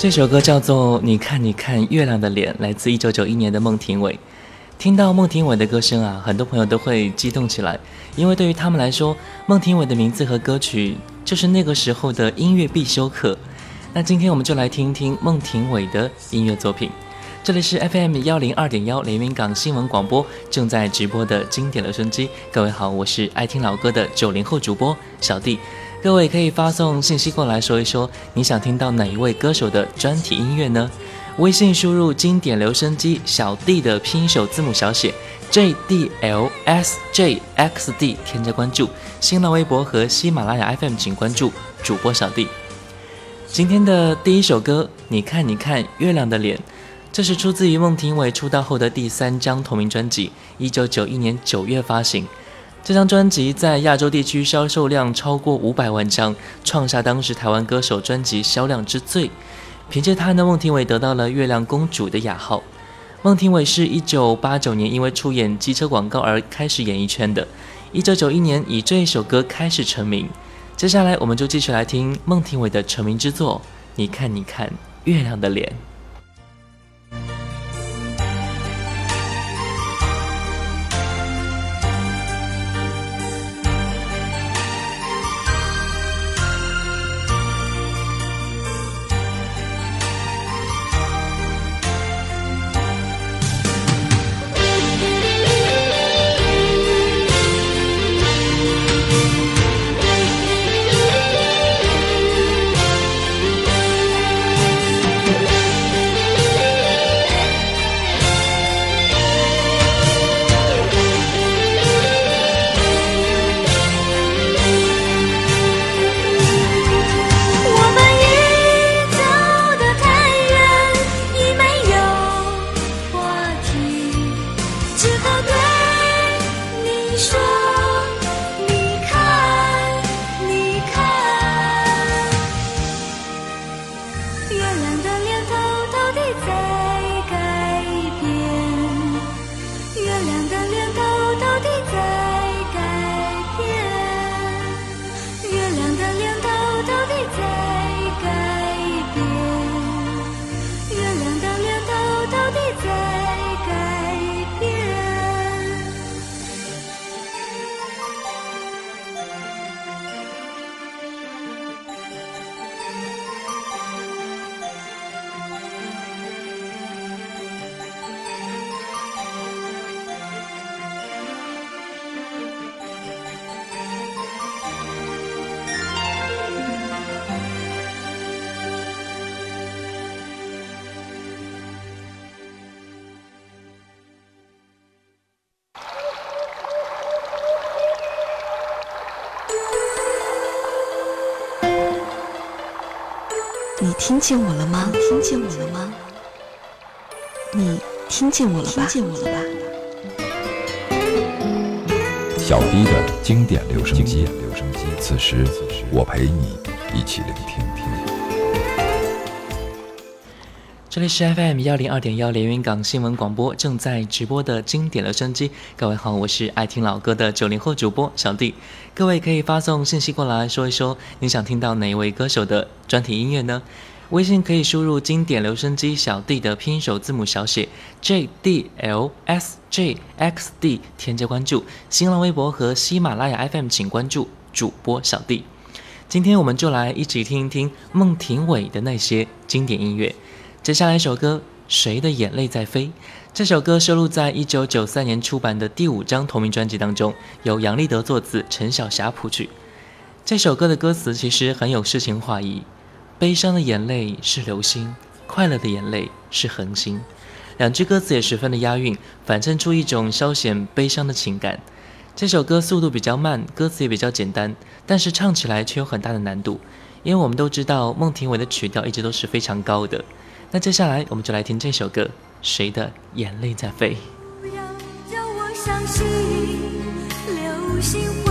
这首歌叫做《你看你看月亮的脸》，来自一九九一年的孟庭苇。听到孟庭苇的歌声啊，很多朋友都会激动起来，因为对于他们来说，孟庭苇的名字和歌曲就是那个时候的音乐必修课。那今天我们就来听一听孟庭苇的音乐作品。这里是 FM 幺零二点幺连云港新闻广播正在直播的经典留声机。各位好，我是爱听老歌的九零后主播小弟。各位可以发送信息过来说一说，你想听到哪一位歌手的专题音乐呢？微信输入“经典留声机小弟”的拼音首字母小写 J D L S J X D，添加关注。新浪微博和喜马拉雅 FM 请关注主播小弟。今天的第一首歌，你看，你看月亮的脸，这是出自于孟庭苇出道后的第三张同名专辑，一九九一年九月发行。这张专辑在亚洲地区销售量超过五百万张，创下当时台湾歌手专辑销量之最。凭借它呢，孟庭苇得到了“月亮公主”的雅号。孟庭苇是一九八九年因为出演机车广告而开始演艺圈的，一九九一年以这一首歌开始成名。接下来我们就继续来听孟庭苇的成名之作。你看，你看，月亮的脸。听见我了吗？听见我了吗？你听见我了吧？听见我了吧？小 D 的经典留声机，此时我陪你一起聆听。这里是 FM 幺零二点幺连云港新闻广播正在直播的经典留声机。各位好，我是爱听老歌的九零后主播小弟。各位可以发送信息过来说一说，你想听到哪一位歌手的专题音乐呢？微信可以输入经典留声机小弟的拼音首字母小写 J D L S J X D，添加关注。新浪微博和喜马拉雅 FM 请关注主播小弟。今天我们就来一起听一听孟庭苇的那些经典音乐。接下来一首歌《谁的眼泪在飞》，这首歌收录在一九九三年出版的第五张同名专辑当中，由杨立德作词，陈小霞谱曲。这首歌的歌词其实很有诗情画意。悲伤的眼泪是流星，快乐的眼泪是恒星。两句歌词也十分的押韵，反衬出一种稍显悲伤的情感。这首歌速度比较慢，歌词也比较简单，但是唱起来却有很大的难度。因为我们都知道孟庭苇的曲调一直都是非常高的。那接下来我们就来听这首歌《谁的眼泪在飞》。不要叫我相信流星。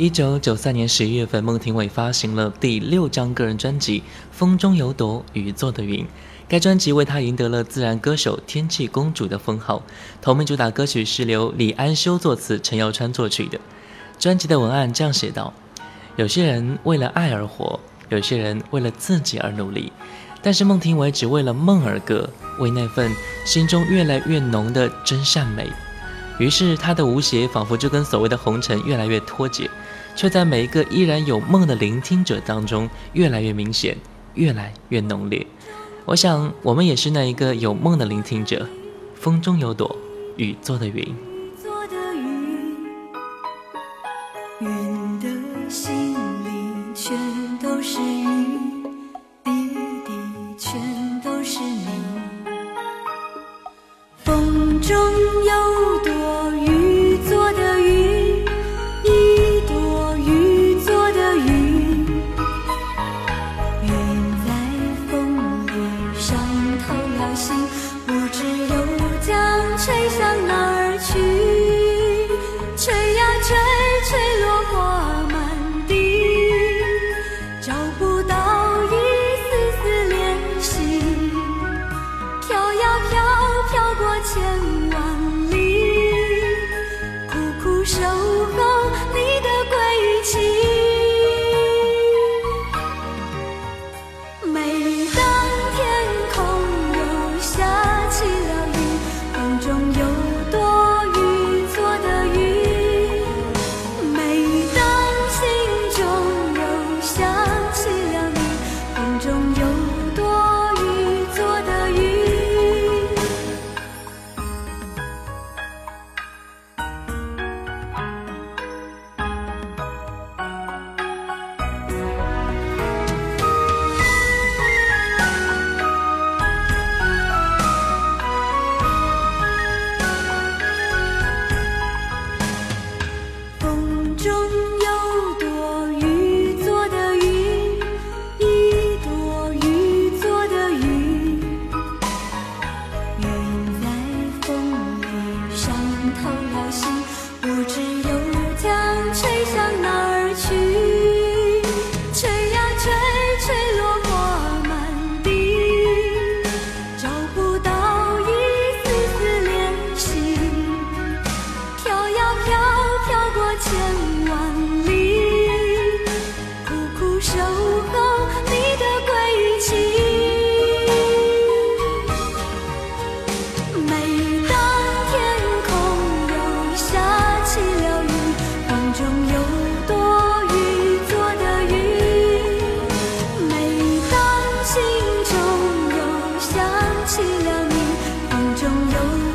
一九九三年十一月份，孟庭苇发行了第六张个人专辑《风中有朵雨做的云》。该专辑为她赢得了自然歌手、天气公主的封号。同名主打歌曲是由李安修作词、陈耀川作曲的。专辑的文案这样写道：“有些人为了爱而活，有些人为了自己而努力，但是孟庭苇只为了梦而歌，为那份心中越来越浓的真善美。于是，她的无邪仿佛就跟所谓的红尘越来越脱节，却在每一个依然有梦的聆听者当中越来越明显，越来越浓烈。我想，我们也是那一个有梦的聆听者。风中有朵雨做的云。中有。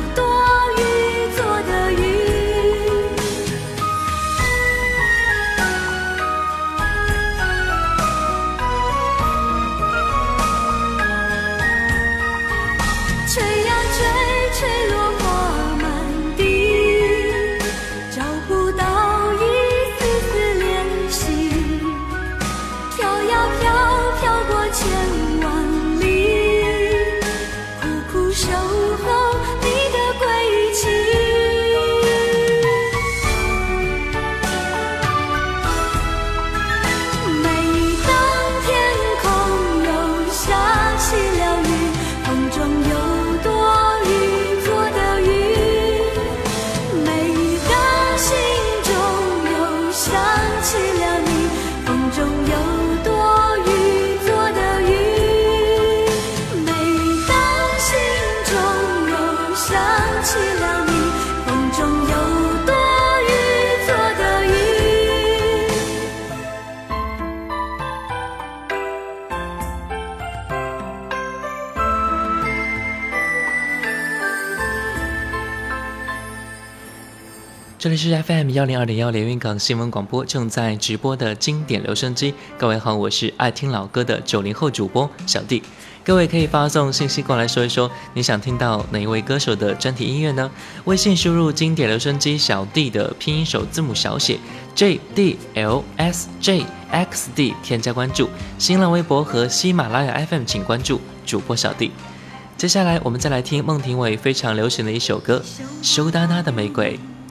这是 FM 幺零二点幺连云港新闻广播正在直播的经典留声机。各位好，我是爱听老歌的九零后主播小弟。各位可以发送信息过来说一说，你想听到哪一位歌手的专题音乐呢？微信输入经典留声机小弟的拼音首字母小写 J D L S J X D，添加关注。新浪微博和喜马拉雅 FM 请关注主播小弟。接下来我们再来听孟庭苇非常流行的一首歌《羞答答的玫瑰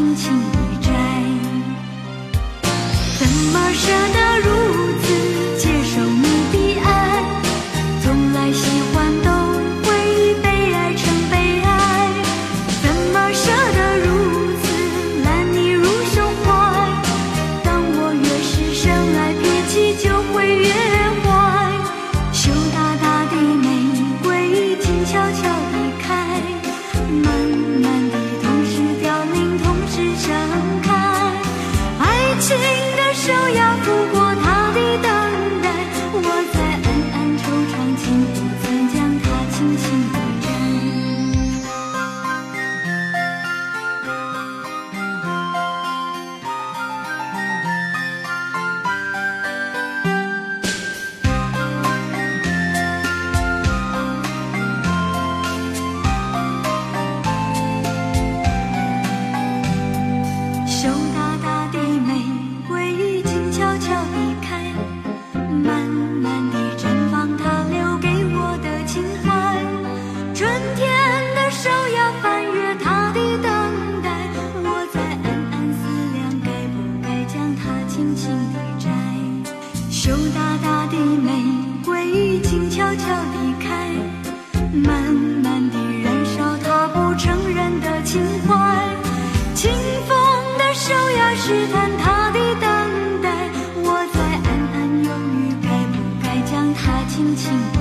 轻轻地摘。怎么舍得如它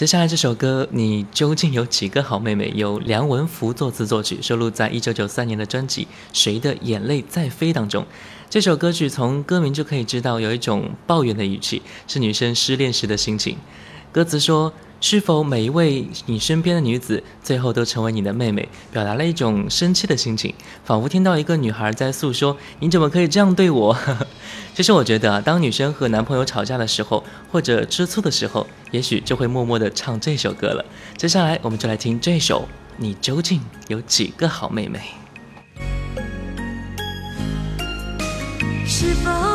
接下来这首歌，你究竟有几个好妹妹？由梁文福作词作曲，收录在一九九三年的专辑《谁的眼泪在飞》当中。这首歌曲从歌名就可以知道，有一种抱怨的语气，是女生失恋时的心情。歌词说：“是否每一位你身边的女子，最后都成为你的妹妹？”表达了一种生气的心情，仿佛听到一个女孩在诉说：“你怎么可以这样对我？” 其实我觉得啊，当女生和男朋友吵架的时候，或者吃醋的时候，也许就会默默地唱这首歌了。接下来，我们就来听这首《你究竟有几个好妹妹》。是否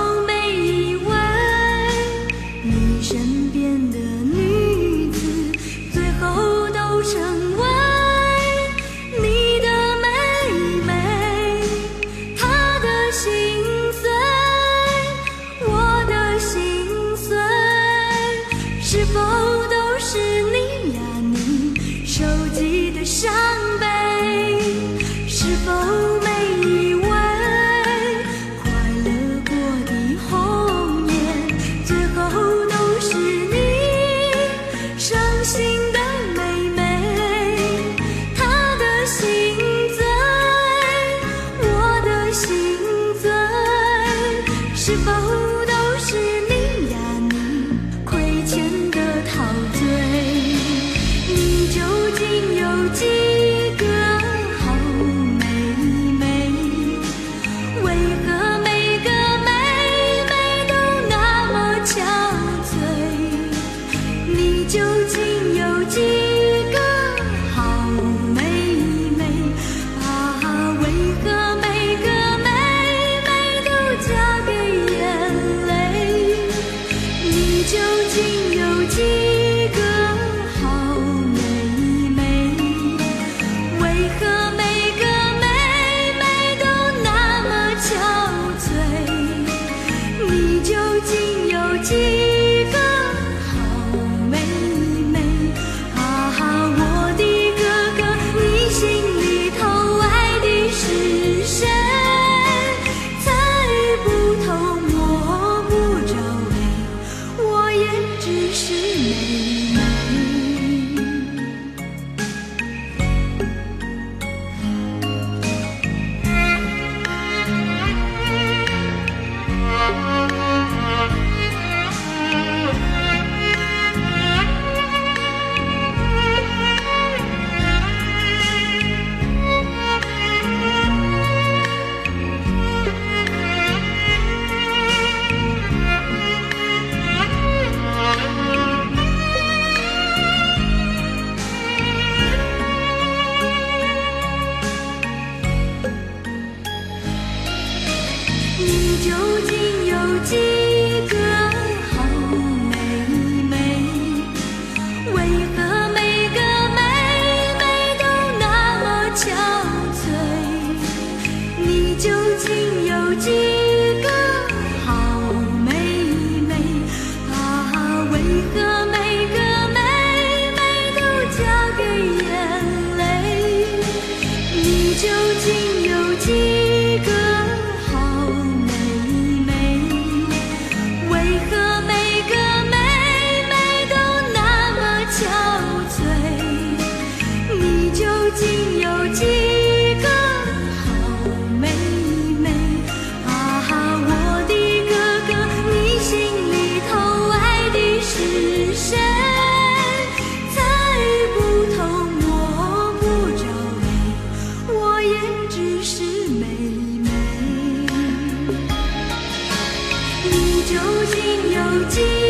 究竟有几？记。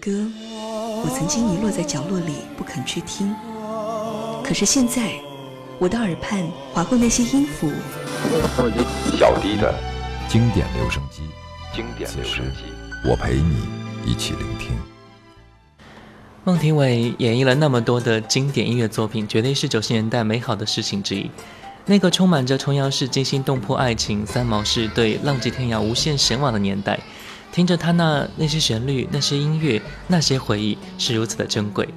歌我曾经遗落在角落里不肯去听。可是现在我的耳畔划过那些音符。小迪的经典留声机。经典留声机。我陪你一起聆听。孟庭苇演绎了那么多的经典音乐作品绝对是九十年代美好的事情之一。那个充满着琼瑶式惊心动魄爱情三毛式对浪迹天涯无限神往的年代。听着他那那些旋律、那些音乐、那些回忆，是如此的珍贵。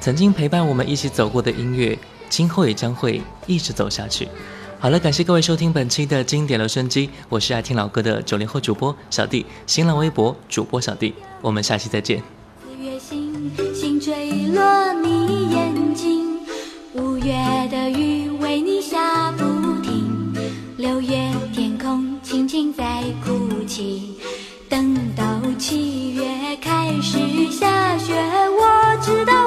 曾经陪伴我们一起走过的音乐，今后也将会一直走下去。好了，感谢各位收听本期的经典留声机，我是爱听老歌的九零后主播小弟，新浪微博主播小弟，我们下期再见。月星星坠落你眼睛，五月的雨为你下不停，六月天空轻轻在哭泣。等到七月开始下雪我知道